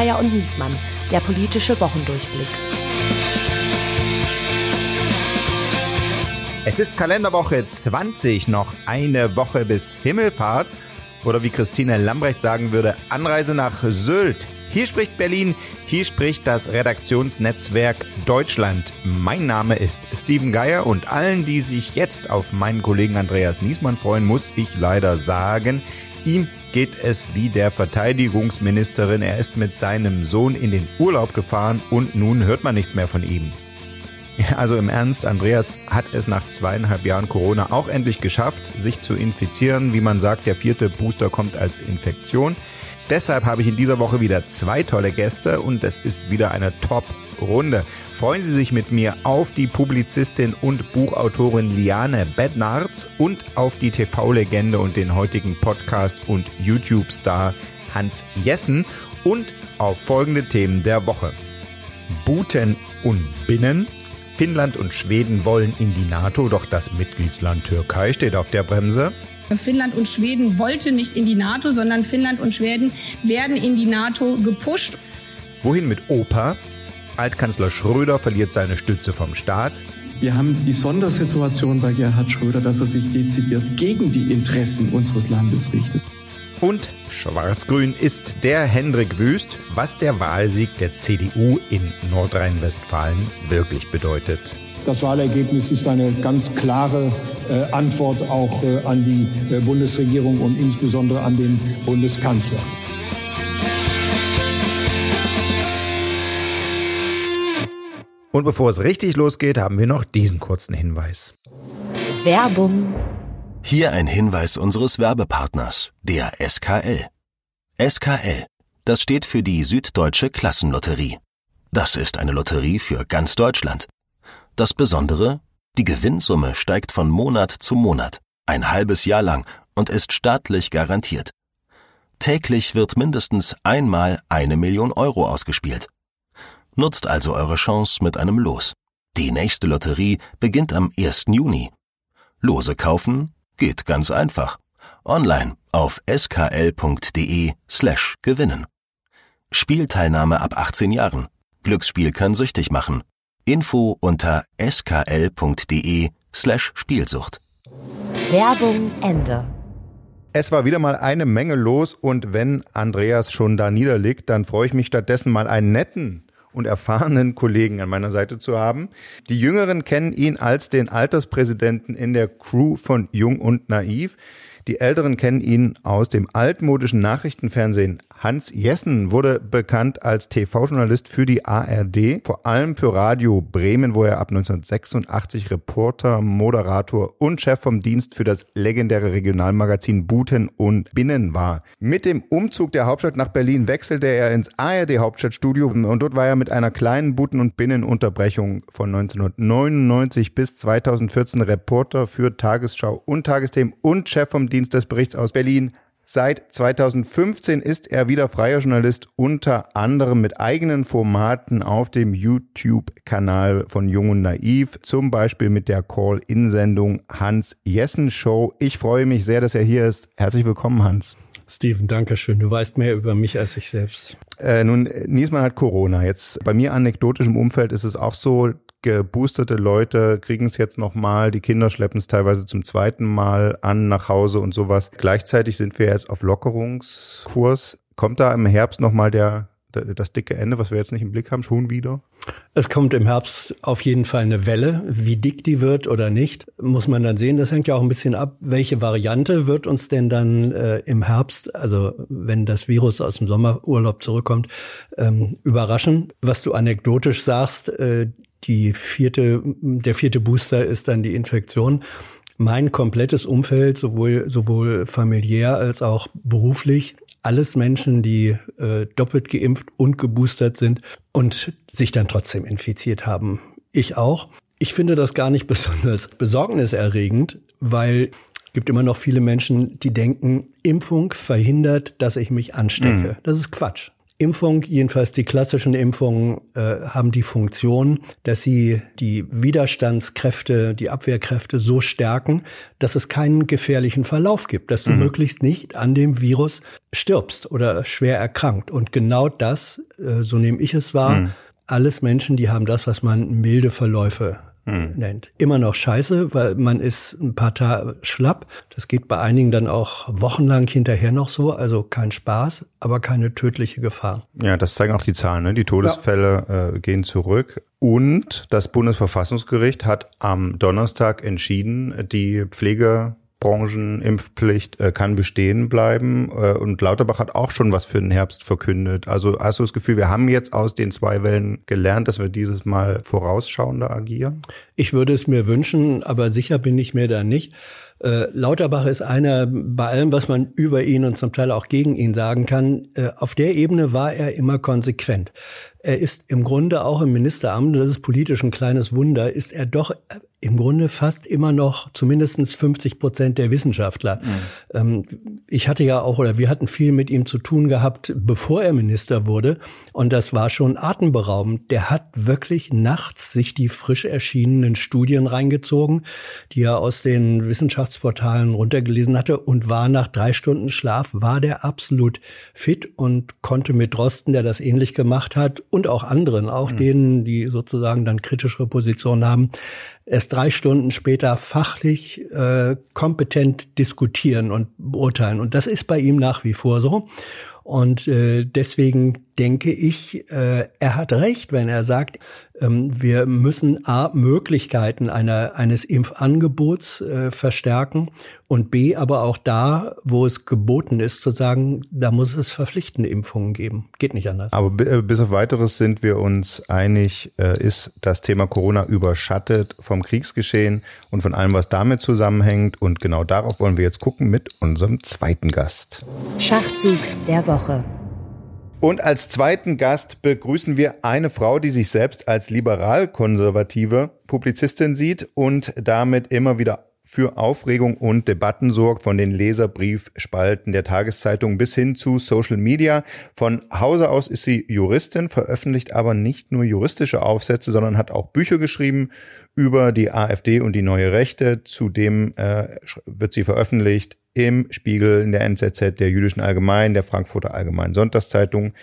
Geier und Niesmann, der politische Wochendurchblick. Es ist Kalenderwoche 20, noch eine Woche bis Himmelfahrt. Oder wie Christine Lambrecht sagen würde, Anreise nach Sylt. Hier spricht Berlin, hier spricht das Redaktionsnetzwerk Deutschland. Mein Name ist Steven Geier und allen, die sich jetzt auf meinen Kollegen Andreas Niesmann freuen, muss ich leider sagen, ihm geht es wie der Verteidigungsministerin. Er ist mit seinem Sohn in den Urlaub gefahren und nun hört man nichts mehr von ihm. Also im Ernst, Andreas hat es nach zweieinhalb Jahren Corona auch endlich geschafft, sich zu infizieren. Wie man sagt, der vierte Booster kommt als Infektion. Deshalb habe ich in dieser Woche wieder zwei tolle Gäste und es ist wieder eine Top-Runde. Freuen Sie sich mit mir auf die Publizistin und Buchautorin Liane Bednarz und auf die TV-Legende und den heutigen Podcast- und YouTube-Star Hans Jessen und auf folgende Themen der Woche. Buten und Binnen. Finnland und Schweden wollen in die NATO, doch das Mitgliedsland Türkei steht auf der Bremse. Finnland und Schweden wollten nicht in die NATO, sondern Finnland und Schweden werden in die NATO gepusht. Wohin mit Opa? Altkanzler Schröder verliert seine Stütze vom Staat. Wir haben die Sondersituation bei Gerhard Schröder, dass er sich dezidiert gegen die Interessen unseres Landes richtet. Und schwarz-grün ist der Hendrik Wüst, was der Wahlsieg der CDU in Nordrhein-Westfalen wirklich bedeutet. Das Wahlergebnis ist eine ganz klare äh, Antwort auch äh, an die äh, Bundesregierung und insbesondere an den Bundeskanzler. Und bevor es richtig losgeht, haben wir noch diesen kurzen Hinweis. Werbung. Hier ein Hinweis unseres Werbepartners, der SKL. SKL, das steht für die Süddeutsche Klassenlotterie. Das ist eine Lotterie für ganz Deutschland. Das Besondere, die Gewinnsumme steigt von Monat zu Monat, ein halbes Jahr lang und ist staatlich garantiert. Täglich wird mindestens einmal eine Million Euro ausgespielt. Nutzt also eure Chance mit einem Los. Die nächste Lotterie beginnt am 1. Juni. Lose kaufen geht ganz einfach. Online auf skl.de slash gewinnen. Spielteilnahme ab 18 Jahren. Glücksspiel kann süchtig machen. Info unter skl.de slash Spielsucht. Werbung Ende. Es war wieder mal eine Menge los und wenn Andreas schon da niederliegt, dann freue ich mich stattdessen mal einen netten und erfahrenen Kollegen an meiner Seite zu haben. Die Jüngeren kennen ihn als den Alterspräsidenten in der Crew von Jung und Naiv. Die Älteren kennen ihn aus dem altmodischen Nachrichtenfernsehen. Hans Jessen wurde bekannt als TV-Journalist für die ARD, vor allem für Radio Bremen, wo er ab 1986 Reporter, Moderator und Chef vom Dienst für das legendäre Regionalmagazin Buten und Binnen war. Mit dem Umzug der Hauptstadt nach Berlin wechselte er ins ARD Hauptstadtstudio und dort war er mit einer kleinen Buten- und Binnenunterbrechung von 1999 bis 2014 Reporter für Tagesschau und Tagesthemen und Chef vom Dienst des Berichts aus Berlin. Seit 2015 ist er wieder freier Journalist, unter anderem mit eigenen Formaten auf dem YouTube-Kanal von Jung und Naiv, zum Beispiel mit der Call-In-Sendung Hans Jessen Show. Ich freue mich sehr, dass er hier ist. Herzlich willkommen, Hans. Steven, danke schön. Du weißt mehr über mich als ich selbst. Äh, nun, Niesmann hat Corona. Jetzt bei mir anekdotisch im Umfeld ist es auch so, geboosterte Leute kriegen es jetzt nochmal, die Kinder schleppen es teilweise zum zweiten Mal an nach Hause und sowas. Gleichzeitig sind wir jetzt auf Lockerungskurs. Kommt da im Herbst nochmal der, das dicke Ende, was wir jetzt nicht im Blick haben, schon wieder? Es kommt im Herbst auf jeden Fall eine Welle. Wie dick die wird oder nicht, muss man dann sehen. Das hängt ja auch ein bisschen ab, welche Variante wird uns denn dann äh, im Herbst, also wenn das Virus aus dem Sommerurlaub zurückkommt, ähm, überraschen. Was du anekdotisch sagst, äh, die vierte, der vierte Booster ist dann die Infektion. Mein komplettes Umfeld, sowohl, sowohl familiär als auch beruflich, alles Menschen, die äh, doppelt geimpft und geboostert sind und sich dann trotzdem infiziert haben. Ich auch. Ich finde das gar nicht besonders besorgniserregend, weil es gibt immer noch viele Menschen, die denken, Impfung verhindert, dass ich mich anstecke. Mhm. Das ist Quatsch. Impfung, jedenfalls die klassischen Impfungen, äh, haben die Funktion, dass sie die Widerstandskräfte, die Abwehrkräfte so stärken, dass es keinen gefährlichen Verlauf gibt, dass du mhm. möglichst nicht an dem Virus stirbst oder schwer erkrankt. Und genau das, äh, so nehme ich es wahr, mhm. alles Menschen, die haben das, was man milde Verläufe hm. nennt. Immer noch scheiße, weil man ist ein paar Tage schlapp. Das geht bei einigen dann auch wochenlang hinterher noch so. Also kein Spaß, aber keine tödliche Gefahr. Ja, das zeigen auch die Zahlen. Ne? Die Todesfälle ja. äh, gehen zurück. Und das Bundesverfassungsgericht hat am Donnerstag entschieden, die Pflege Branchenimpfpflicht äh, kann bestehen bleiben. Äh, und Lauterbach hat auch schon was für den Herbst verkündet. Also hast du das Gefühl, wir haben jetzt aus den zwei Wellen gelernt, dass wir dieses Mal vorausschauender agieren? Ich würde es mir wünschen, aber sicher bin ich mir da nicht. Äh, Lauterbach ist einer, bei allem, was man über ihn und zum Teil auch gegen ihn sagen kann, äh, auf der Ebene war er immer konsequent. Er ist im Grunde auch im Ministeramt, das ist politisch ein kleines Wunder, ist er doch im Grunde fast immer noch zumindestens 50 Prozent der Wissenschaftler. Mhm. Ähm, ich hatte ja auch, oder wir hatten viel mit ihm zu tun gehabt, bevor er Minister wurde. Und das war schon atemberaubend. Der hat wirklich nachts sich die frisch erschienenen Studien reingezogen, die er aus den Wissenschaftsportalen runtergelesen hatte und war nach drei Stunden Schlaf, war der absolut fit und konnte mit Drosten, der das ähnlich gemacht hat, und auch anderen, auch mhm. denen, die sozusagen dann kritischere Positionen haben, erst drei Stunden später fachlich äh, kompetent diskutieren und beurteilen. Und das ist bei ihm nach wie vor so. Und äh, deswegen denke ich, äh, er hat recht, wenn er sagt, ähm, wir müssen A, Möglichkeiten einer, eines Impfangebots äh, verstärken und B, aber auch da, wo es geboten ist, zu sagen, da muss es verpflichtende Impfungen geben. Geht nicht anders. Aber äh, bis auf weiteres sind wir uns einig, äh, ist das Thema Corona überschattet vom Kriegsgeschehen und von allem, was damit zusammenhängt. Und genau darauf wollen wir jetzt gucken mit unserem zweiten Gast. Schachzug der Woche. Und als zweiten Gast begrüßen wir eine Frau, die sich selbst als liberal-konservative Publizistin sieht und damit immer wieder für Aufregung und Debatten sorgt, von den Leserbriefspalten der Tageszeitung bis hin zu Social Media. Von Hause aus ist sie Juristin, veröffentlicht aber nicht nur juristische Aufsätze, sondern hat auch Bücher geschrieben über die AfD und die neue Rechte. Zudem äh, wird sie veröffentlicht im Spiegel, in der NZZ, der Jüdischen Allgemeinen, der Frankfurter Allgemeinen Sonntagszeitung,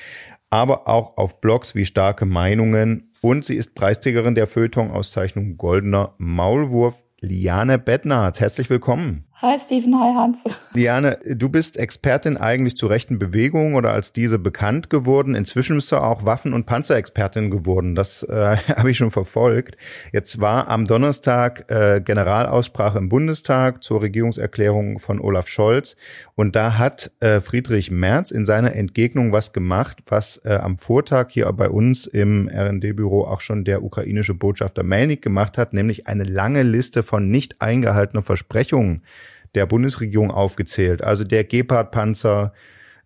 aber auch auf Blogs wie Starke Meinungen. Und sie ist Preisträgerin der Feuilleton-Auszeichnung Goldener Maulwurf. Liane Bettnarz, herzlich willkommen. Hi Steven, hi Hans. Liane, du bist Expertin eigentlich zu rechten Bewegungen oder als diese bekannt geworden. Inzwischen bist du auch Waffen- und Panzerexpertin geworden. Das äh, habe ich schon verfolgt. Jetzt war am Donnerstag äh, Generalaussprache im Bundestag zur Regierungserklärung von Olaf Scholz. Und da hat äh, Friedrich Merz in seiner Entgegnung was gemacht, was äh, am Vortag hier bei uns im RD-Büro auch schon der ukrainische Botschafter Melnik gemacht hat, nämlich eine lange Liste von nicht eingehaltenen Versprechungen der Bundesregierung aufgezählt. Also der Gepard-Panzer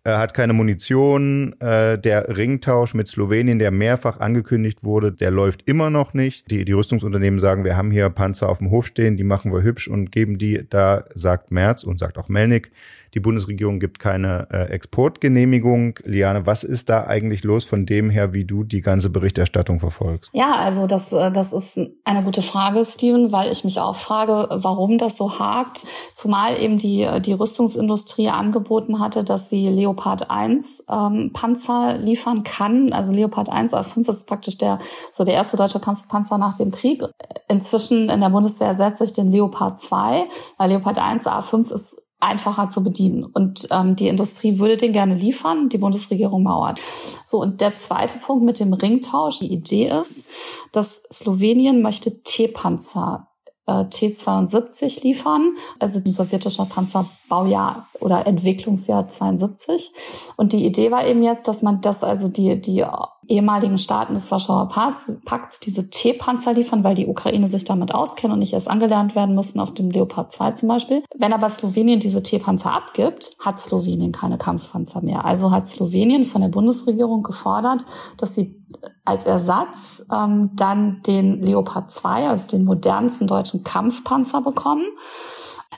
äh, hat keine Munition. Äh, der Ringtausch mit Slowenien, der mehrfach angekündigt wurde, der läuft immer noch nicht. Die, die Rüstungsunternehmen sagen, wir haben hier Panzer auf dem Hof stehen, die machen wir hübsch und geben die. Da sagt Merz und sagt auch Melnik, die Bundesregierung gibt keine äh, Exportgenehmigung. Liane, was ist da eigentlich los von dem her, wie du die ganze Berichterstattung verfolgst? Ja, also das, äh, das ist eine gute Frage, Steven, weil ich mich auch frage, warum das so hakt. Zumal eben die, die Rüstungsindustrie angeboten hatte, dass sie Leopard 1 ähm, Panzer liefern kann. Also Leopard 1 A5 ist praktisch der, so der erste deutsche Kampfpanzer nach dem Krieg. Inzwischen in der Bundeswehr ersetze ich den Leopard 2, weil Leopard 1 A5 ist einfacher zu bedienen. Und ähm, die Industrie würde den gerne liefern, die Bundesregierung mauert. So, und der zweite Punkt mit dem Ringtausch, die Idee ist, dass Slowenien möchte T-Panzer äh, T-72 liefern, also ein sowjetischer Panzerbaujahr oder Entwicklungsjahr 72. Und die Idee war eben jetzt, dass man das, also die, die ehemaligen Staaten des Warschauer Pakts diese T-Panzer liefern, weil die Ukraine sich damit auskennt und nicht erst angelernt werden müssen auf dem Leopard 2 zum Beispiel. Wenn aber Slowenien diese T-Panzer abgibt, hat Slowenien keine Kampfpanzer mehr. Also hat Slowenien von der Bundesregierung gefordert, dass sie als Ersatz ähm, dann den Leopard 2, also den modernsten deutschen Kampfpanzer bekommen.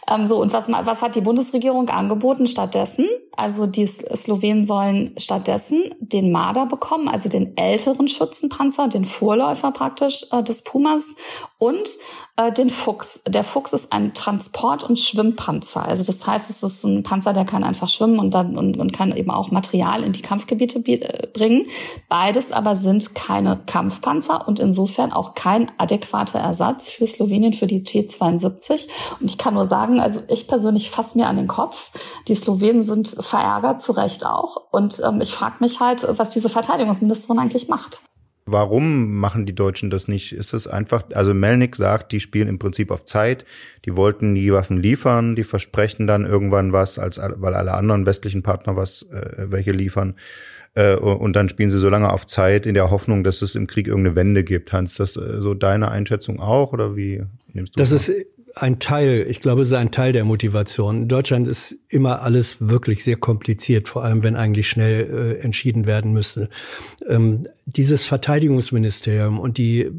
Ähm, so, und was, was hat die Bundesregierung angeboten stattdessen? Also die Slowenen sollen stattdessen den Marder bekommen, also den älteren Schützenpanzer, den Vorläufer praktisch äh, des Pumas und äh, den Fuchs. Der Fuchs ist ein Transport- und Schwimmpanzer. Also das heißt, es ist ein Panzer, der kann einfach schwimmen und dann und, und kann eben auch Material in die Kampfgebiete äh, bringen. Beides aber sind keine Kampfpanzer und insofern auch kein adäquater Ersatz für Slowenien für die T-72. Und ich kann nur sagen, also ich persönlich fasse mir an den Kopf. Die Slowenen sind verärgert, zu Recht auch. Und ähm, ich frage mich halt, was diese Verteidigungsministerin eigentlich macht. Warum machen die Deutschen das nicht? Ist es einfach, also Melnik sagt, die spielen im Prinzip auf Zeit, die wollten die Waffen liefern, die versprechen dann irgendwann was, als weil alle anderen westlichen Partner was äh, welche liefern. Äh, und dann spielen sie so lange auf Zeit in der Hoffnung, dass es im Krieg irgendeine Wende gibt. Hans, das äh, so deine Einschätzung auch oder wie nimmst du das? Das ist ein Teil, ich glaube, es ist ein Teil der Motivation. In Deutschland ist immer alles wirklich sehr kompliziert, vor allem wenn eigentlich schnell äh, entschieden werden müsste. Ähm, dieses Verteidigungsministerium und die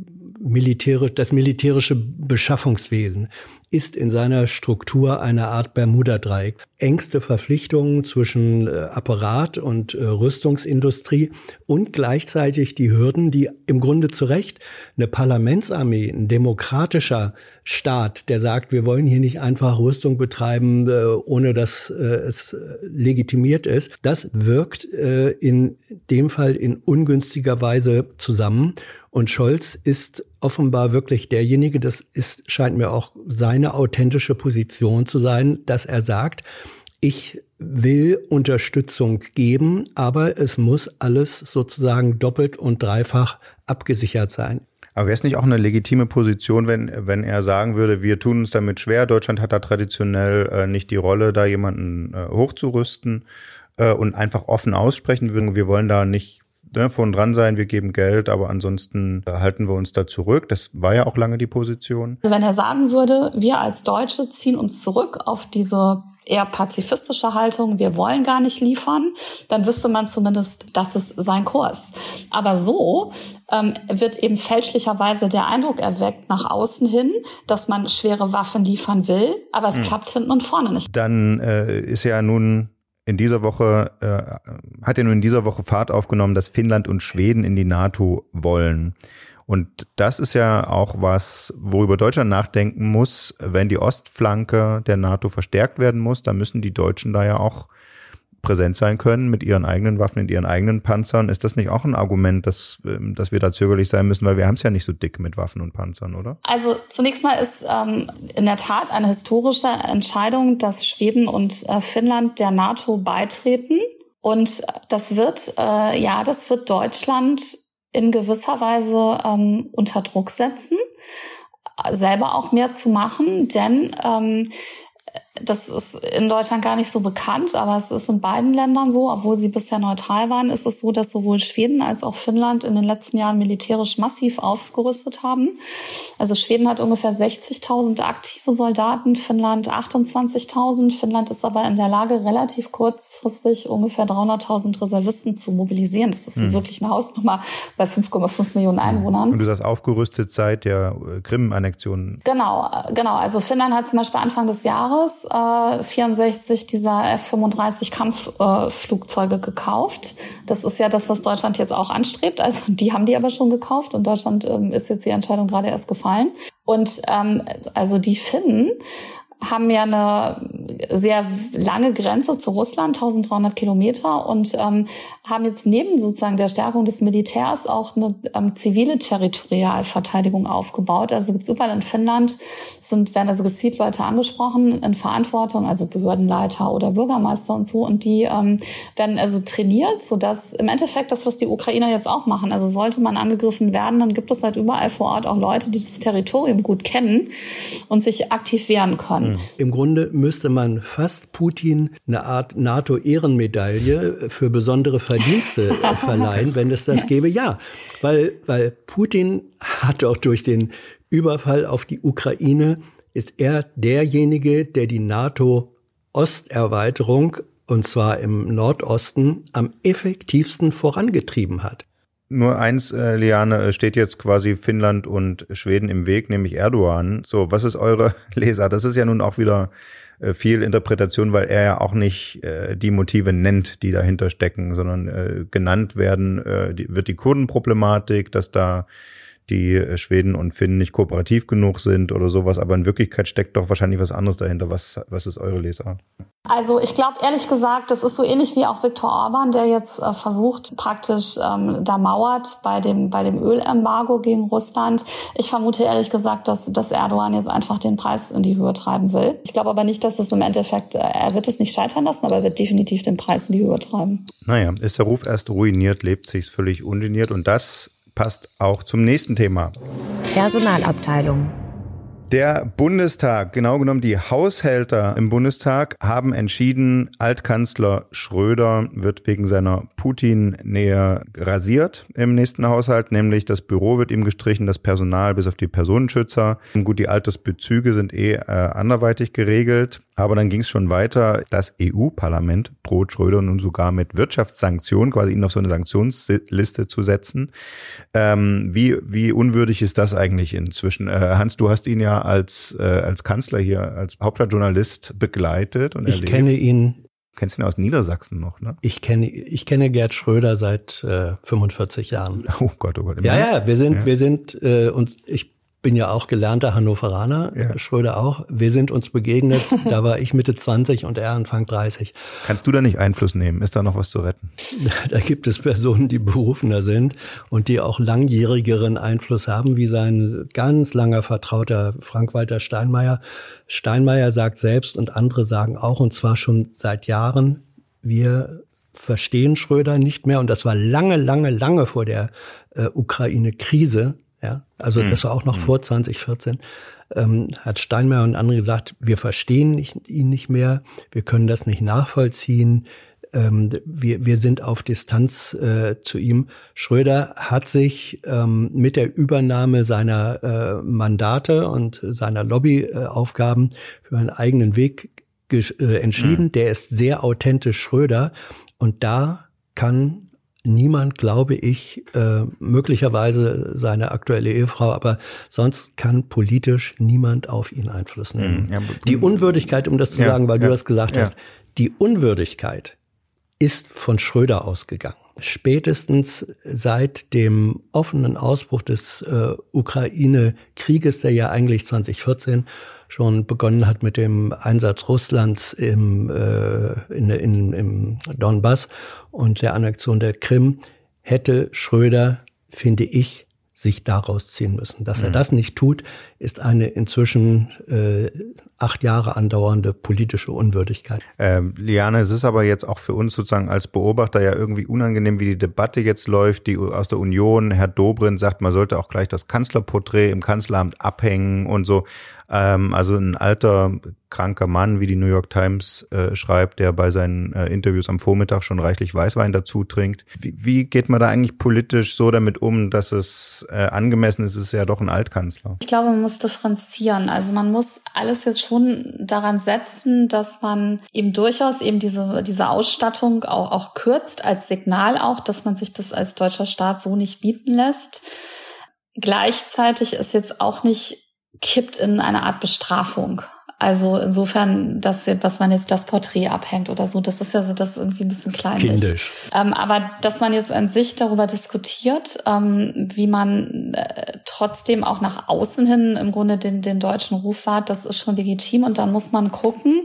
militärisch, das militärische Beschaffungswesen ist in seiner Struktur eine Art Bermuda-Dreieck. Engste Verpflichtungen zwischen äh, Apparat und äh, Rüstungsindustrie und gleichzeitig die Hürden, die im Grunde zu Recht eine Parlamentsarmee, ein demokratischer Staat, der sagt, wir wollen hier nicht einfach Rüstung betreiben, äh, ohne dass es legitimiert ist, das wirkt in dem Fall in ungünstiger Weise zusammen. Und Scholz ist offenbar wirklich derjenige, das ist, scheint mir auch seine authentische Position zu sein, dass er sagt, ich will Unterstützung geben, aber es muss alles sozusagen doppelt und dreifach abgesichert sein. Aber wäre es nicht auch eine legitime Position, wenn, wenn er sagen würde, wir tun uns damit schwer, Deutschland hat da traditionell äh, nicht die Rolle, da jemanden äh, hochzurüsten äh, und einfach offen aussprechen würden, wir wollen da nicht ne, vorn dran sein, wir geben Geld, aber ansonsten äh, halten wir uns da zurück. Das war ja auch lange die Position. Also wenn er sagen würde, wir als Deutsche ziehen uns zurück auf diese eher pazifistische Haltung, wir wollen gar nicht liefern, dann wüsste man zumindest, das ist sein Kurs. Aber so ähm, wird eben fälschlicherweise der Eindruck erweckt nach außen hin, dass man schwere Waffen liefern will, aber es hm. klappt hinten und vorne nicht. Dann äh, ist ja nun in dieser Woche, äh, hat ja nur in dieser Woche Fahrt aufgenommen, dass Finnland und Schweden in die NATO wollen. Und das ist ja auch was, worüber Deutschland nachdenken muss, wenn die Ostflanke der NATO verstärkt werden muss, dann müssen die Deutschen da ja auch präsent sein können mit ihren eigenen Waffen, in ihren eigenen Panzern. Ist das nicht auch ein Argument, dass, ähm, dass wir da zögerlich sein müssen, weil wir haben es ja nicht so dick mit Waffen und Panzern, oder? Also zunächst mal ist ähm, in der Tat eine historische Entscheidung, dass Schweden und äh, Finnland der NATO beitreten. Und das wird, äh, ja, das wird Deutschland in gewisser Weise ähm, unter Druck setzen, selber auch mehr zu machen, denn ähm, das ist in Deutschland gar nicht so bekannt, aber es ist in beiden Ländern so, obwohl sie bisher neutral waren, ist es so, dass sowohl Schweden als auch Finnland in den letzten Jahren militärisch massiv aufgerüstet haben. Also Schweden hat ungefähr 60.000 aktive Soldaten, Finnland 28.000. Finnland ist aber in der Lage, relativ kurzfristig ungefähr 300.000 Reservisten zu mobilisieren. Das ist mhm. wirklich eine Hausnummer bei 5,5 Millionen Einwohnern. Und du sagst aufgerüstet seit der äh, Krim-Annexion. Genau, äh, genau. Also Finnland hat zum Beispiel Anfang des Jahres 64 dieser F-35 Kampfflugzeuge gekauft. Das ist ja das, was Deutschland jetzt auch anstrebt. Also die haben die aber schon gekauft und Deutschland ähm, ist jetzt die Entscheidung gerade erst gefallen. Und ähm, also die Finnen haben ja eine sehr lange Grenze zu Russland, 1300 Kilometer, und ähm, haben jetzt neben sozusagen der Stärkung des Militärs auch eine ähm, zivile Territorialverteidigung aufgebaut. Also gibt's überall in Finnland sind werden also gezielt Leute angesprochen in Verantwortung, also Behördenleiter oder Bürgermeister und so, und die ähm, werden also trainiert, so dass im Endeffekt das, was die Ukrainer jetzt auch machen. Also sollte man angegriffen werden, dann gibt es halt überall vor Ort auch Leute, die das Territorium gut kennen und sich aktiv wehren können. Mhm. Im Grunde müsste man fast Putin eine Art NATO-Ehrenmedaille für besondere Verdienste verleihen, wenn es das gäbe. Ja, weil, weil Putin hat auch durch den Überfall auf die Ukraine ist er derjenige, der die NATO-Osterweiterung und zwar im Nordosten am effektivsten vorangetrieben hat. Nur eins, äh, Liane, äh, steht jetzt quasi Finnland und Schweden im Weg, nämlich Erdogan. So, was ist eure Leser? Das ist ja nun auch wieder äh, viel Interpretation, weil er ja auch nicht äh, die Motive nennt, die dahinter stecken, sondern äh, genannt werden, äh, die, wird die Kurdenproblematik, dass da die äh, Schweden und Finnen nicht kooperativ genug sind oder sowas, aber in Wirklichkeit steckt doch wahrscheinlich was anderes dahinter. Was, was ist eure Lesart? Also ich glaube ehrlich gesagt, das ist so ähnlich wie auch Viktor Orban, der jetzt äh, versucht praktisch ähm, da mauert bei dem bei dem Ölembargo gegen Russland. Ich vermute ehrlich gesagt, dass, dass Erdogan jetzt einfach den Preis in die Höhe treiben will. Ich glaube aber nicht, dass es im Endeffekt, äh, er wird es nicht scheitern lassen, aber er wird definitiv den Preis in die Höhe treiben. Naja, ist der Ruf erst ruiniert, lebt sich völlig ungeniert und das passt auch zum nächsten Thema. Personalabteilung. Der Bundestag, genau genommen die Haushälter im Bundestag, haben entschieden, Altkanzler Schröder wird wegen seiner Putin-Nähe rasiert im nächsten Haushalt, nämlich das Büro wird ihm gestrichen, das Personal bis auf die Personenschützer. Gut, die Altersbezüge sind eh äh, anderweitig geregelt, aber dann ging es schon weiter. Das EU-Parlament droht Schröder nun sogar mit Wirtschaftssanktionen, quasi ihn auf so eine Sanktionsliste zu setzen. Ähm, wie, wie unwürdig ist das eigentlich inzwischen? Äh, Hans, du hast ihn ja als, äh, als Kanzler hier, als Hauptstadtjournalist begleitet und Ich erlebt. kenne ihn. Du kennst ihn aus Niedersachsen noch, ne? Ich kenne, ich kenne Gerd Schröder seit äh, 45 Jahren. Oh Gott, oh Gott. Ja, Ernst? ja, wir sind, Ja. wir sind äh, uns, ich bin ja auch gelernter Hannoveraner, Ja. Schröder auch. Wir sind uns begegnet, da war ich Mitte 20 und er Anfang 30. Kannst du da nicht Einfluss nehmen? Ist da noch was zu retten? Da gibt es Personen, die berufener sind und die auch langjährigeren Einfluss haben, wie sein ganz langer Vertrauter Frank-Walter Steinmeier. Steinmeier sagt selbst und andere sagen auch, und zwar schon seit Jahren, wir verstehen Schröder nicht mehr. Und das war lange, lange, lange vor der äh, Ukraine-Krise. Ja, also das war auch noch vor 2014 ähm, hat Steinmeier und andere gesagt, wir verstehen nicht, ihn nicht mehr, wir können das nicht nachvollziehen, ähm, wir, wir sind auf Distanz äh, zu ihm. Schröder hat sich ähm, mit der Übernahme seiner äh, Mandate und seiner Lobbyaufgaben für einen eigenen Weg äh, entschieden. Der ist sehr authentisch Schröder. Und da kann niemand, glaube ich, äh, möglicherweise seine aktuelle Ehefrau, aber sonst kann politisch niemand auf ihn Einfluss nehmen. Mhm, ja, aber- die Unwürdigkeit, um das zu Ja, sagen, weil ja, du das gesagt ja. hast, die Unwürdigkeit ist von Schröder ausgegangen. Spätestens seit dem offenen Ausbruch des äh, Ukraine-Krieges, der ja eigentlich 2014 schon begonnen hat mit dem Einsatz Russlands im, äh, in, in, im Donbass und der Annexion der Krim, hätte Schröder, finde ich, sich daraus ziehen müssen. Dass er das nicht tut, ist eine inzwischen äh, acht Jahre andauernde politische Unwürdigkeit. Ähm, Liane, es ist aber jetzt auch für uns sozusagen als Beobachter ja irgendwie unangenehm, wie die Debatte jetzt läuft, die aus der Union, Herr Dobrindt sagt, man sollte auch gleich das Kanzlerporträt im Kanzleramt abhängen und so. Ähm, also ein alter, kranker Mann, wie die New York Times äh, schreibt, der bei seinen äh, Interviews am Vormittag schon reichlich Weißwein dazu trinkt. Wie, wie geht man da eigentlich politisch so damit um, dass es äh, angemessen ist? Es ist ja doch ein Altkanzler. Ich glaube, man muss differenzieren. Also man muss alles jetzt schon daran setzen, dass man eben durchaus eben diese, diese Ausstattung auch, auch kürzt als Signal auch, dass man sich das als deutscher Staat so nicht bieten lässt. Gleichzeitig ist jetzt auch nicht kippt in eine Art Bestrafung. Also insofern, dass, was man jetzt das Porträt abhängt oder so, das ist ja so das irgendwie ein bisschen kleinlich. Kindisch. Ähm, aber dass man jetzt an sich darüber diskutiert, ähm, wie man äh, trotzdem auch nach außen hin im Grunde den, den deutschen Ruf hat, das ist schon legitim. Und dann muss man gucken,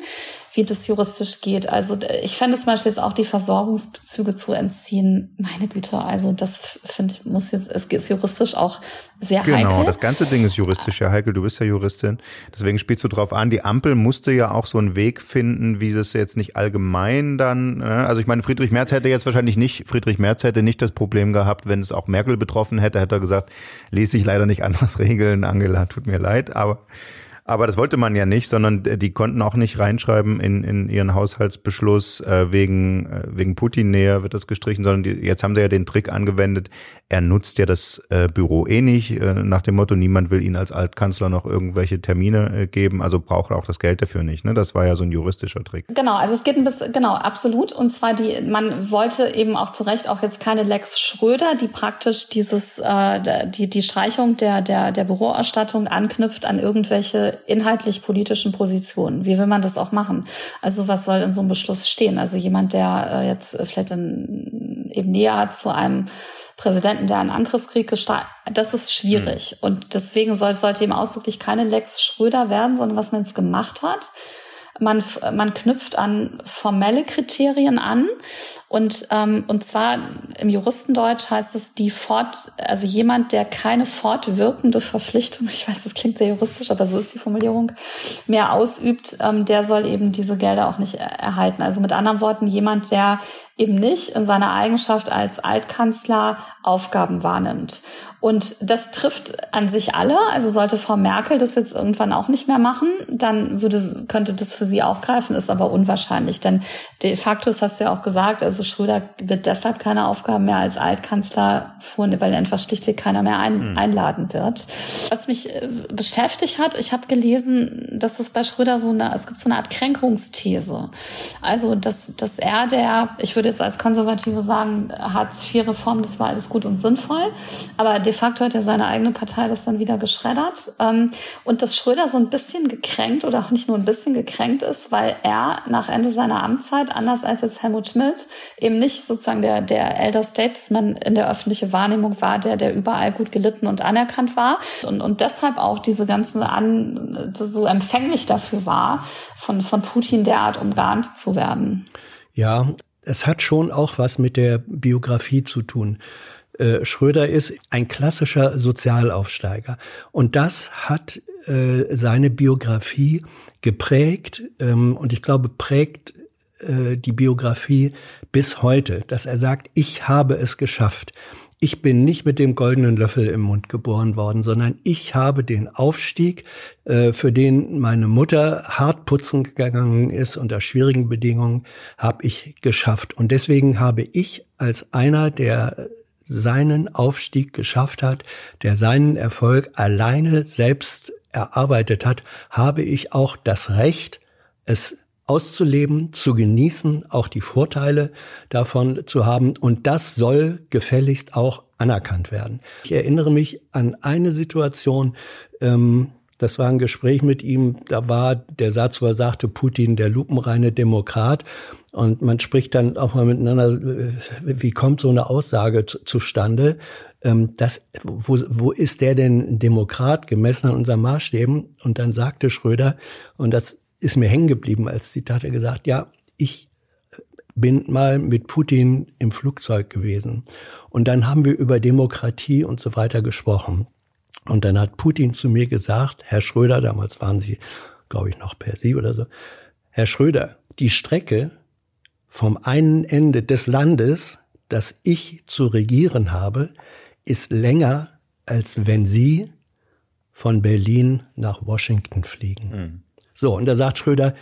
wie das juristisch geht. Also ich fände zum Beispiel jetzt auch die Versorgungsbezüge zu entziehen. Meine Güte, also das finde ich muss jetzt, es ist juristisch auch sehr Genau, heikel. das ganze Ding ist juristisch ja heikel. Du bist ja Juristin. Deswegen spielst du drauf an. Die Ampel musste ja auch so einen Weg finden, wie es jetzt nicht allgemein dann, ne? also ich meine, Friedrich Merz hätte jetzt wahrscheinlich nicht, Friedrich Merz hätte nicht das Problem gehabt, wenn es auch Merkel betroffen hätte, hätte er gesagt, lese ich leider nicht anders regeln, Angela, tut mir leid, aber aber das wollte man ja nicht, sondern die konnten auch nicht reinschreiben in, in ihren Haushaltsbeschluss, äh, wegen, äh, wegen Putin-Nähe wird das gestrichen, sondern die, jetzt haben sie ja den Trick angewendet, er nutzt ja das äh, Büro eh nicht, äh, nach dem Motto, niemand will ihn als Altkanzler noch irgendwelche Termine äh, geben, also braucht er auch das Geld dafür nicht. Ne? Das war ja so ein juristischer Trick. Genau, also es geht ein bisschen, genau, absolut. Und zwar die, man wollte eben auch zu Recht auch jetzt keine Lex Schröder, die praktisch dieses, äh, die, die Streichung der, der, der Büroausstattung anknüpft an irgendwelche inhaltlich politischen Positionen. Wie will man das auch machen? Also was soll in so einem Beschluss stehen? Also jemand, der äh, jetzt vielleicht in, eben näher zu einem Präsidenten, der einen Angriffskrieg gestartet, das ist schwierig. Mhm. Und deswegen soll, sollte eben ausdrücklich keine Lex Schröder werden, sondern was man jetzt gemacht hat, man, man knüpft an formelle Kriterien an und, ähm, und zwar im Juristendeutsch heißt es die fort, also jemand, der keine fortwirkende Verpflichtung, ich weiß, das klingt sehr juristisch, aber so ist die Formulierung, mehr ausübt, ähm, der soll eben diese Gelder auch nicht erhalten. Also mit anderen Worten, jemand, der eben nicht in seiner Eigenschaft als Altkanzler Aufgaben wahrnimmt. Und das trifft an sich alle. Also sollte Frau Merkel das jetzt irgendwann auch nicht mehr machen, dann würde, könnte das für sie auch greifen, ist aber unwahrscheinlich. Denn de facto, das hast du ja auch gesagt, also Schröder wird deshalb keine Aufgaben mehr als Altkanzler fuhren, weil einfach schlichtweg keiner mehr ein, mhm. einladen wird. Was mich äh, beschäftigt hat, ich habe gelesen, dass es bei Schröder so eine, es gibt so eine Art Kränkungsthese. Also, dass, dass er der, ich würde jetzt als Konservative sagen, Hartz-IV-Reform, das war alles gut und sinnvoll. Aber de facto hat ja seine eigene Partei das dann wieder geschreddert. Ähm, und dass Schröder so ein bisschen gekränkt oder auch nicht nur ein bisschen gekränkt ist, weil er nach Ende seiner Amtszeit, anders als jetzt Helmut Schmidt, eben nicht sozusagen der, der Elder Statesman in der öffentlichen Wahrnehmung war, der, der überall gut gelitten und anerkannt war. Und, und deshalb auch diese ganzen an, so empfänglich dafür war, von, von Putin derart umgarnt zu werden. Ja, es hat schon auch was mit der Biografie zu tun. Äh, Schröder ist ein klassischer Sozialaufsteiger. Und das hat äh, seine Biografie geprägt ähm, und ich glaube prägt äh, die Biografie bis heute, dass er sagt, ich habe es geschafft ich bin nicht mit dem goldenen Löffel im Mund geboren worden, sondern ich habe den Aufstieg, äh, für den meine Mutter hart putzen gegangen ist unter schwierigen Bedingungen, habe ich geschafft. Und deswegen habe ich als einer, der seinen Aufstieg geschafft hat, der seinen Erfolg alleine selbst erarbeitet hat, habe ich auch das Recht, es auszuleben, zu genießen, auch die Vorteile davon zu haben. Und das soll gefälligst auch anerkannt werden. Ich erinnere mich an eine Situation, ähm, das war ein Gespräch mit ihm, da war der Satz, wo er sagte, Putin, der lupenreine Demokrat. Und man spricht dann auch mal miteinander, äh, wie kommt so eine Aussage zustande? Ähm, das, wo, wo ist der denn Demokrat gemessen an unseren Maßstäben? Und dann sagte Schröder, und das ist mir hängen geblieben als Zitat, er gesagt, ja, ich bin mal mit Putin im Flugzeug gewesen. Und dann haben wir über Demokratie und so weiter gesprochen. Und dann hat Putin zu mir gesagt, Herr Schröder, damals waren Sie, glaube ich, noch per Sie oder so, Herr Schröder, die Strecke vom einen Ende des Landes, das ich zu regieren habe, ist länger, als wenn Sie von Berlin nach Washington fliegen. Mhm. So, und da sagt Schröder,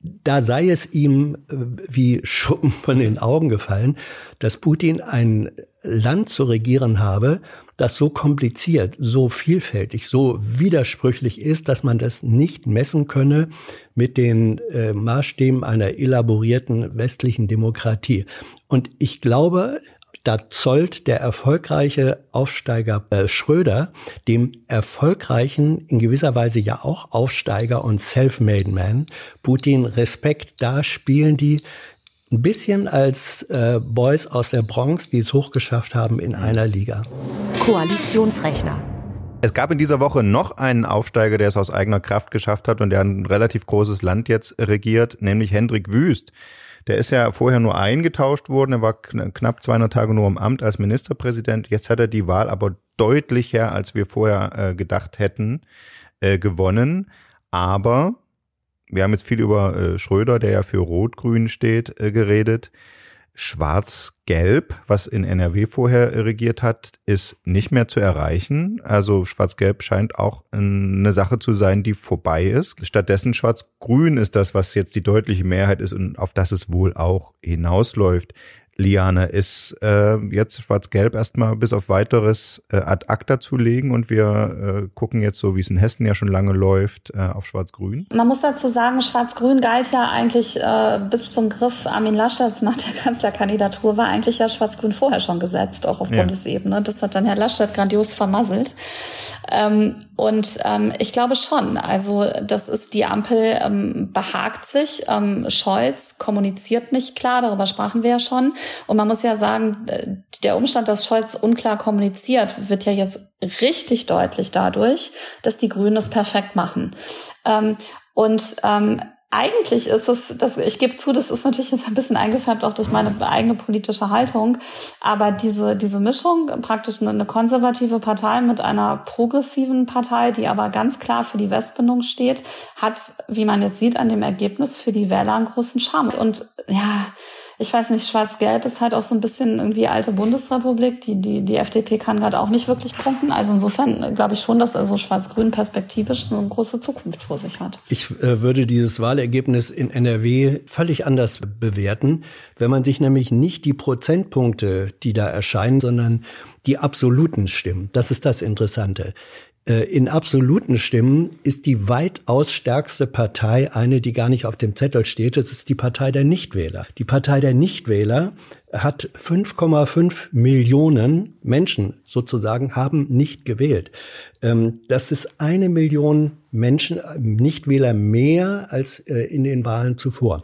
da sei es ihm äh, wie Schuppen von den Augen gefallen, dass Putin ein Land zu regieren habe, das so kompliziert, so vielfältig, so widersprüchlich ist, dass man das nicht messen könne mit den äh, Maßstäben einer elaborierten westlichen Demokratie. Und ich glaube, da zollt der erfolgreiche Aufsteiger äh, Schröder dem erfolgreichen, in gewisser Weise ja auch Aufsteiger und Self-Made Man Putin Respekt. Da spielen die ein bisschen als äh, Boys aus der Bronx, die es hochgeschafft haben in einer Liga. Koalitionsrechner. Es gab in dieser Woche noch einen Aufsteiger, der es aus eigener Kraft geschafft hat und der ein relativ großes Land jetzt regiert, nämlich Hendrik Wüst. Der ist ja vorher nur eingetauscht worden. Er war knapp 200 Tage nur im Amt als Ministerpräsident. Jetzt hat er die Wahl aber deutlicher, als wir vorher äh, gedacht hätten, äh, gewonnen. Aber wir haben jetzt viel über äh, Schröder, der ja für Rot-Grün steht, äh, geredet. Schwarz-Gelb, was in NRW vorher regiert hat, ist nicht mehr zu erreichen. Also Schwarz-Gelb scheint auch eine Sache zu sein, die vorbei ist. Stattdessen Schwarz-Grün ist das, was jetzt die deutliche Mehrheit ist und auf das es wohl auch hinausläuft. Liane, ist äh, jetzt Schwarz-Gelb erstmal bis auf weiteres äh, ad acta zu legen und wir äh, gucken jetzt so, wie es in Hessen ja schon lange läuft, äh, auf Schwarz-Grün? Man muss dazu sagen, Schwarz-Grün galt ja eigentlich äh, bis zum Griff Armin Laschet nach der Kanzlerkandidatur, war eigentlich ja Schwarz-Grün vorher schon gesetzt, auch auf ja. Bundesebene. Das hat dann Herr Laschet grandios vermasselt. Ähm, und ähm, ich glaube schon, also das ist die Ampel ähm, behagt sich. Ähm, Scholz kommuniziert nicht klar, darüber sprachen wir ja schon. Und man muss ja sagen, äh, der Umstand, dass Scholz unklar kommuniziert, wird ja jetzt richtig deutlich dadurch, dass die Grünen es perfekt machen. Ähm, und ähm, eigentlich ist es, das, ich gebe zu, das ist natürlich jetzt ein bisschen eingefärbt auch durch meine eigene politische Haltung, aber diese, diese Mischung, praktisch eine, konservative Partei mit einer progressiven Partei, die aber ganz klar für die Westbindung steht, hat, wie man jetzt sieht, an dem Ergebnis für die Wähler einen großen Charme. Und ja, ich weiß nicht, Schwarz-Gelb ist halt auch so ein bisschen irgendwie alte Bundesrepublik. Die, die, die FDP kann gerade auch nicht wirklich punkten. Also insofern glaube ich schon, dass also Schwarz-Grün perspektivisch eine große Zukunft vor sich hat. Ich äh, würde dieses Wahlergebnis in NRW völlig anders bewerten, wenn man sich nämlich nicht die Prozentpunkte, die da erscheinen, sondern die absoluten Stimmen. Das ist das Interessante. Äh, in absoluten Stimmen ist die weitaus stärkste Partei eine, die gar nicht auf dem Zettel steht. Das ist die Partei der Nichtwähler. Die Partei der Nichtwähler hat 5,5 Millionen Menschen sozusagen haben nicht gewählt. Ähm, das ist eine Million Menschen, Nichtwähler mehr als äh, in den Wahlen zuvor.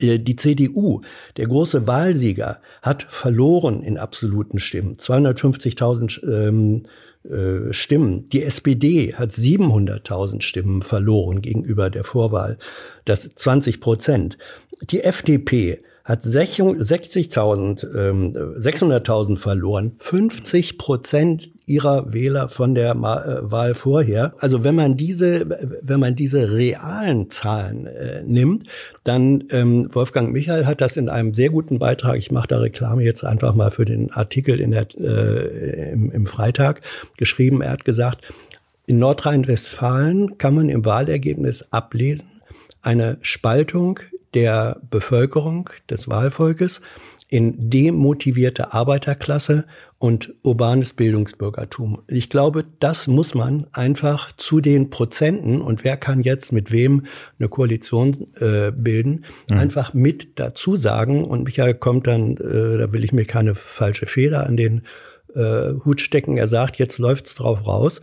Äh, die CDU, der große Wahlsieger, hat verloren in absoluten Stimmen. 250.000 ähm, äh, Stimmen. Die SPD hat 700.000 Stimmen verloren gegenüber der Vorwahl. Das 20 Prozent. Die FDP hat 60.000, 600.000 ähm, verloren, 50 Prozent ihrer Wähler von der äh, Wahl vorher. Also wenn man diese, wenn man diese realen Zahlen äh, nimmt, dann ähm, Wolfgang Michael hat das in einem sehr guten Beitrag. Ich mache da Reklame jetzt einfach mal für den Artikel in der, äh, im, im Freitag geschrieben. Er hat gesagt, in Nordrhein-Westfalen kann man im Wahlergebnis ablesen eine Spaltung der Bevölkerung, des Wahlvolkes in demotivierte Arbeiterklasse und urbanes Bildungsbürgertum. Ich glaube, das muss man einfach zu den Prozenten und wer kann jetzt mit wem eine Koalition äh, bilden, mhm. einfach mit dazu sagen. Und Michael kommt dann, äh, da will ich mir keine falsche Fehler an den äh, Hut stecken. Er sagt, jetzt läuft's drauf raus,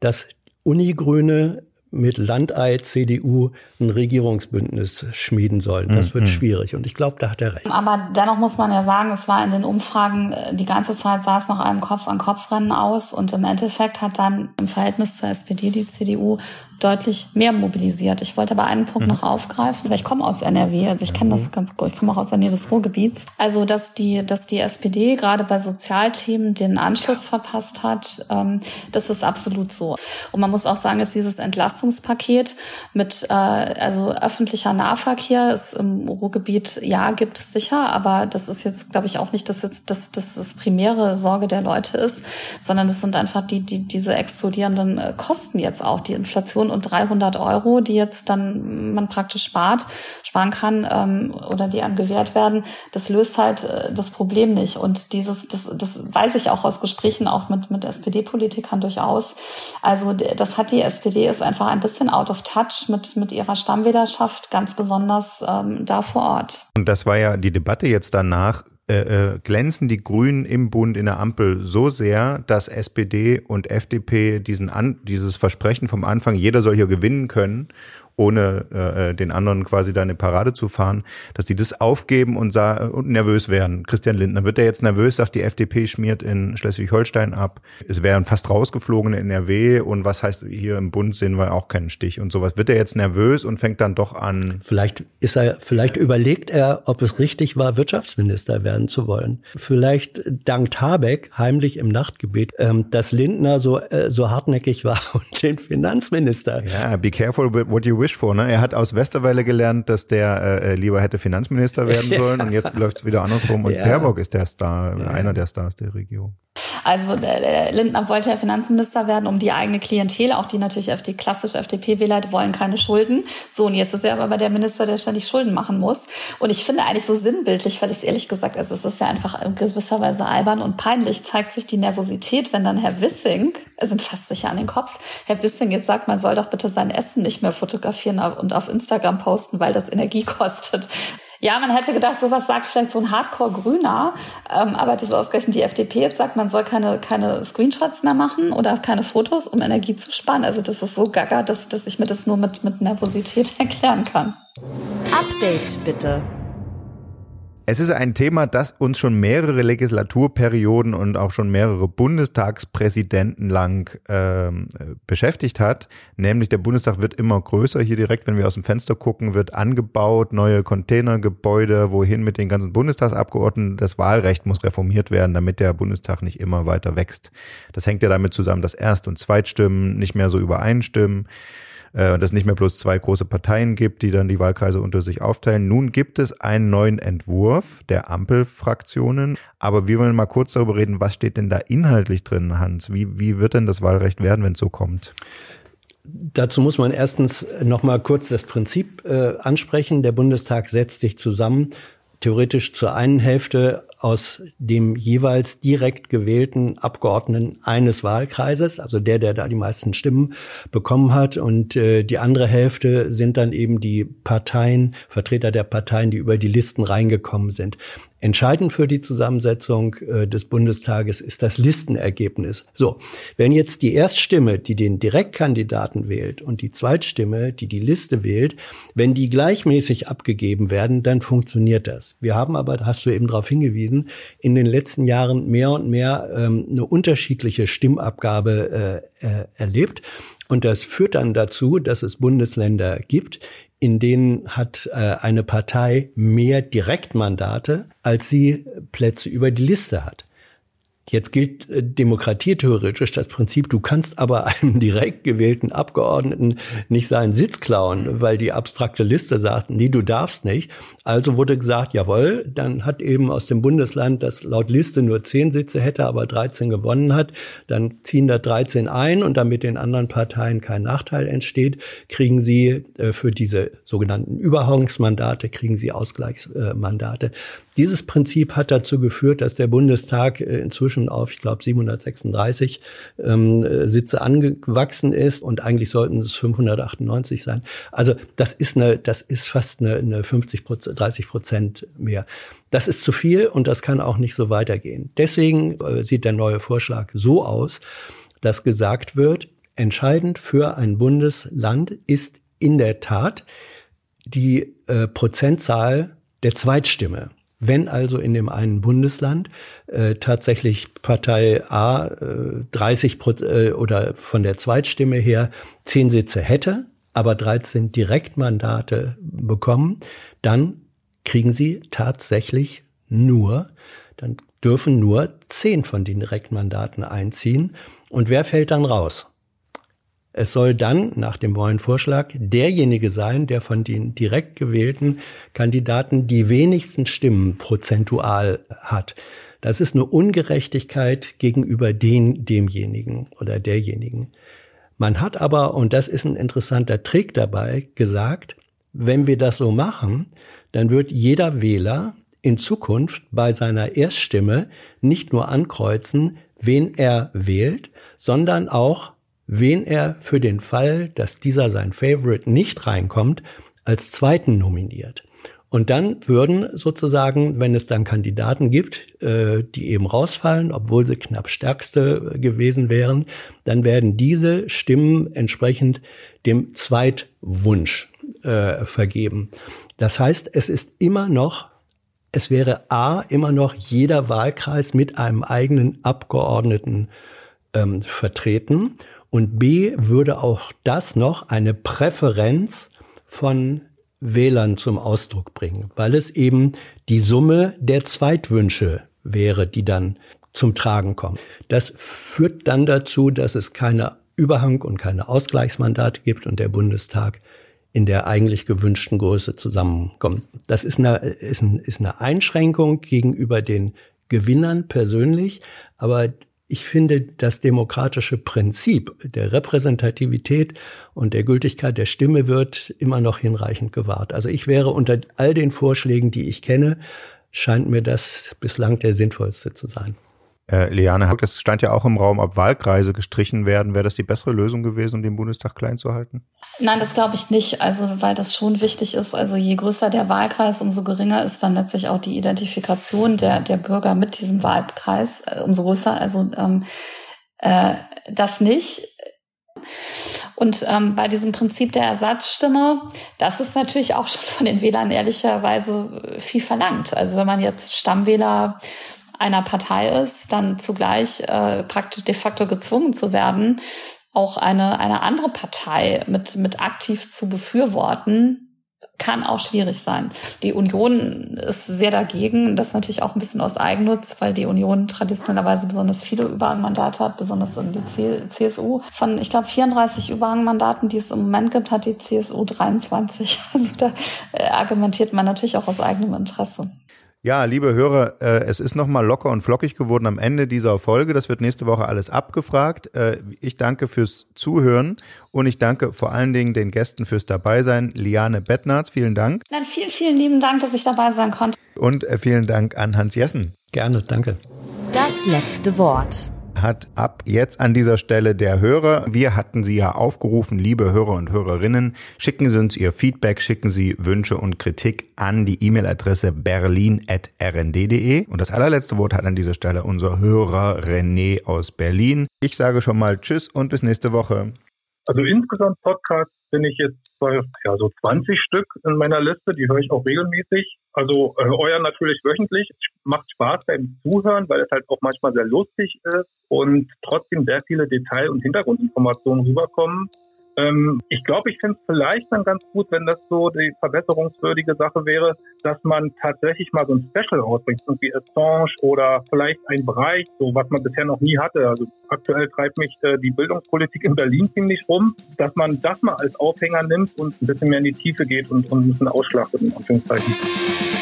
dass Unigrüne mit Landei, CDU ein Regierungsbündnis schmieden sollen. Das wird mhm. schwierig und ich glaube, da hat er recht. Aber dennoch muss man ja sagen, es war in den Umfragen, äh, die ganze Zeit sah es noch einem Kopf-an-Kopf-Rennen aus und im Endeffekt hat dann im Verhältnis zur SPD die CDU deutlich mehr mobilisiert. Ich wollte aber einen Punkt mhm. noch aufgreifen, weil ich komme aus NRW, also ich kenne das ganz gut, ich komme auch aus der Nähe des Ruhrgebiets. Also, dass die, dass die SPD gerade bei Sozialthemen den Anschluss verpasst hat, ähm, das ist absolut so. Und man muss auch sagen, dass dieses Entlastungspaket mit äh, also öffentlicher Nahverkehr ist im Ruhrgebiet, ja, gibt es sicher, aber das ist jetzt, glaube ich, auch nicht, dass jetzt das, das, das primäre Sorge der Leute ist, sondern das sind einfach die, die diese explodierenden äh, Kosten jetzt auch, die Inflation Million und 300 Euro, die jetzt dann man praktisch spart, sparen kann ähm, oder die einem werden, das löst halt äh, das Problem nicht. Und dieses, das, das weiß ich auch aus Gesprächen auch mit, mit SPD-Politikern durchaus. Also das hat die SPD ist einfach ein bisschen out of touch mit, mit ihrer Stammwählerschaft, ganz besonders ähm, da vor Ort. Und das war ja die Debatte jetzt danach äh, äh, glänzen die Grünen im Bund in der Ampel so sehr, dass SPD und FDP diesen an, dieses Versprechen vom Anfang, jeder soll hier gewinnen können ohne äh, den anderen quasi da eine Parade zu fahren, dass die das aufgeben und, und nervös werden. Christian Lindner wird er jetzt nervös, sagt, die FDP schmiert in Schleswig-Holstein ab. Es wären fast rausgeflogene NRW und was heißt, hier im Bund sehen wir auch keinen Stich und sowas. Wird er jetzt nervös und fängt dann doch an. Vielleicht ist er, vielleicht überlegt er, ob es richtig war, Wirtschaftsminister werden zu wollen. Vielleicht dankt Habeck heimlich im Nachtgebet, ähm, dass Lindner so, äh, so hartnäckig war und den Finanzminister. Ja, be careful with what you wish wish for. Ne? Er hat aus Westerwelle gelernt, dass der äh, äh lieber hätte Finanzminister werden sollen und jetzt läuft es wieder andersrum und ja. Baerbock ist der Star, ja. einer der Stars der Regierung. Also der Lindner wollte ja Finanzminister werden, um die eigene Klientel, auch die natürlich FD, klassisch FDP-Wähler, die wollen keine Schulden. So, und jetzt ist er aber der Minister, der ständig Schulden machen muss. Und ich finde eigentlich so sinnbildlich, weil es ehrlich gesagt, also es ist ja einfach in gewisser Weise albern und peinlich, zeigt sich die Nervosität, wenn dann Herr Wissing, er sind fast sicher an den Kopf, Herr Wissing jetzt sagt, man soll doch bitte sein Essen nicht mehr fotografieren und auf Instagram posten, weil das Energie kostet. Ja, man hätte gedacht, sowas sagt vielleicht so ein Hardcore-Grüner, ähm, aber das ausgerechnet die FDP jetzt sagt, man soll keine, keine Screenshots mehr machen oder keine Fotos, um Energie zu sparen. Also das ist so gaga, dass, dass ich mir das nur mit, mit Nervosität erklären kann. Update bitte. Es ist ein Thema, das uns schon mehrere Legislaturperioden und auch schon mehrere Bundestagspräsidenten lang äh, beschäftigt hat. Nämlich der Bundestag wird immer größer. Hier direkt, wenn wir aus dem Fenster gucken, wird angebaut, neue Containergebäude, wohin mit den ganzen Bundestagsabgeordneten. Das Wahlrecht muss reformiert werden, damit der Bundestag nicht immer weiter wächst. Das hängt ja damit zusammen, dass Erst- und Zweitstimmen nicht mehr so übereinstimmen äh, dass es nicht mehr bloß zwei große Parteien gibt, die dann die Wahlkreise unter sich aufteilen. Nun gibt es einen neuen Entwurf der Ampelfraktionen, aber wir wollen mal kurz darüber reden, was steht denn da inhaltlich drin, Hans? Wie, wie wird denn das Wahlrecht werden, wenn es so kommt? Dazu muss man erstens noch mal kurz das Prinzip äh, ansprechen. Der Bundestag setzt sich zusammen theoretisch zur einen Hälfte aus dem jeweils direkt gewählten Abgeordneten eines Wahlkreises, also der, der da die meisten Stimmen bekommen hat. Und äh, die andere Hälfte sind dann eben die Parteien, Vertreter der Parteien, die über die Listen reingekommen sind. Entscheidend für die Zusammensetzung äh, des Bundestages ist das Listenergebnis. So, wenn jetzt die Erststimme, die den Direktkandidaten wählt, und die Zweitstimme, die die Liste wählt, wenn die gleichmäßig abgegeben werden, dann funktioniert das. Wir haben aber, hast du eben darauf hingewiesen, in den letzten Jahren mehr und mehr ähm, eine unterschiedliche Stimmabgabe äh, äh, erlebt. Und das führt dann dazu, dass es Bundesländer gibt, in denen hat äh, eine Partei mehr Direktmandate, als sie Plätze über die Liste hat. Jetzt gilt äh, demokratietheoretisch das Prinzip, du kannst aber einem direkt gewählten Abgeordneten nicht seinen Sitz klauen, weil die abstrakte Liste sagt, nee, du darfst nicht. Also wurde gesagt, jawohl, dann hat eben aus dem Bundesland, das laut Liste nur zehn Sitze hätte, aber 13 gewonnen hat, dann ziehen da 13 ein und damit den anderen Parteien kein Nachteil entsteht, kriegen sie äh, für diese sogenannten Überhauungsmandate, kriegen sie Ausgleichsmandate. Dieses Prinzip hat dazu geführt, dass der Bundestag äh, inzwischen auf, ich glaube, 736 ähm, äh, Sitze angewachsen ist und eigentlich sollten es 598 sein. Also das ist eine, das ist fast eine, eine 50 30 Prozent mehr. Das ist zu viel und das kann auch nicht so weitergehen. Deswegen äh, sieht der neue Vorschlag so aus, dass gesagt wird, entscheidend für ein Bundesland ist in der Tat die äh, Prozentzahl der Zweitstimme. Wenn also in dem einen Bundesland äh, tatsächlich Partei A äh, 30 Pro, äh, oder von der Zweitstimme her 10 Sitze hätte, aber 13 Direktmandate bekommen, dann kriegen sie tatsächlich nur, dann dürfen nur 10 von den Direktmandaten einziehen. Und wer fällt dann raus? Es soll dann nach dem neuen Vorschlag derjenige sein, der von den direkt gewählten Kandidaten die wenigsten Stimmen prozentual hat. Das ist eine Ungerechtigkeit gegenüber den, demjenigen oder derjenigen. Man hat aber, und das ist ein interessanter Trick dabei, gesagt, wenn wir das so machen, dann wird jeder Wähler in Zukunft bei seiner Erststimme nicht nur ankreuzen, wen er wählt, sondern auch, wen er für den Fall, dass dieser sein Favorite nicht reinkommt, als zweiten nominiert. Und dann würden sozusagen, wenn es dann Kandidaten gibt, äh, die eben rausfallen, obwohl sie knapp stärkste gewesen wären, dann werden diese Stimmen entsprechend dem Zweitwunsch äh, vergeben. Das heißt, es ist immer noch, es wäre A, immer noch jeder Wahlkreis mit einem eigenen Abgeordneten ähm, vertreten und B würde auch das noch eine Präferenz von Wählern zum Ausdruck bringen, weil es eben die Summe der Zweitwünsche wäre, die dann zum Tragen kommen. Das führt dann dazu, dass es keine Überhang und keine Ausgleichsmandate gibt und der Bundestag in der eigentlich gewünschten Größe zusammenkommt. Das ist eine, ist, ein, ist eine Einschränkung gegenüber den Gewinnern persönlich, aber ich finde, das demokratische Prinzip der Repräsentativität und der Gültigkeit der Stimme wird immer noch hinreichend gewahrt. Also ich wäre unter all den Vorschlägen, die ich kenne, scheint mir das bislang der sinnvollste zu sein. Äh, Liane, es stand ja auch im Raum, ob Wahlkreise gestrichen werden. Wäre das die bessere Lösung gewesen, um den Bundestag klein zu halten? Nein, das glaube ich nicht. Also, weil das schon wichtig ist. Also, je größer der Wahlkreis, umso geringer ist dann letztlich auch die Identifikation der, der Bürger mit diesem Wahlkreis. Äh, umso größer. Also, ähm, äh, das nicht. Und ähm, bei diesem Prinzip der Ersatzstimme, das ist natürlich auch schon von den Wählern ehrlicherweise viel verlangt. Also wenn man jetzt Stammwähler einer Partei ist, dann zugleich äh, praktisch de facto gezwungen zu werden, auch eine, eine andere Partei mit, mit aktiv zu befürworten, kann auch schwierig sein. Die Union ist sehr dagegen, das natürlich auch ein bisschen aus Eigennutz, weil die Union traditionellerweise besonders viele Überhangmandate hat, besonders in die CSU. Von, ich glaube, 34 Überhangmandaten, die es im Moment gibt, hat die CSU 23. Also da äh, argumentiert man natürlich auch aus eigenem Interesse. Ja, liebe Hörer, äh, es ist nochmal locker und flockig geworden am Ende dieser Folge. Das wird nächste Woche alles abgefragt. Äh, ich danke fürs Zuhören und ich danke vor allen Dingen den Gästen fürs Dabeisein. Liane Bettnarz, vielen Dank. Dann vielen, vielen lieben Dank, dass ich dabei sein konnte. Und äh, vielen Dank an Hans Jessen. Gerne, danke. Das letzte Wort hat ab jetzt an dieser Stelle der Hörer. Wir hatten Sie ja aufgerufen, liebe Hörer und Hörerinnen, schicken Sie uns Ihr Feedback, schicken Sie Wünsche und Kritik an die E-Mail-Adresse berlin.rnd.de. Und das allerletzte Wort hat an dieser Stelle unser Hörer René aus Berlin. Ich sage schon mal Tschüss und bis nächste Woche. Also insgesamt Podcasts bin ich jetzt bei ja, so 20 Stück in meiner Liste, die höre ich auch regelmäßig. Also äh, euer natürlich wöchentlich. Macht Spaß beim Zuhören, weil es halt auch manchmal sehr lustig ist und trotzdem sehr viele Detail- und Hintergrundinformationen rüberkommen. Ähm, ich glaube, ich finde es vielleicht dann ganz gut, wenn das so die verbesserungswürdige Sache wäre, dass man tatsächlich mal so ein Special rausbringt, irgendwie Assange oder vielleicht ein Bereich, so was man bisher noch nie hatte. Also aktuell treibt mich äh, die Bildungspolitik in Berlin ziemlich rum, dass man das mal als Aufhänger nimmt und ein bisschen mehr in die Tiefe geht und, und ein bisschen ausschlachtet, in Anführungszeichen.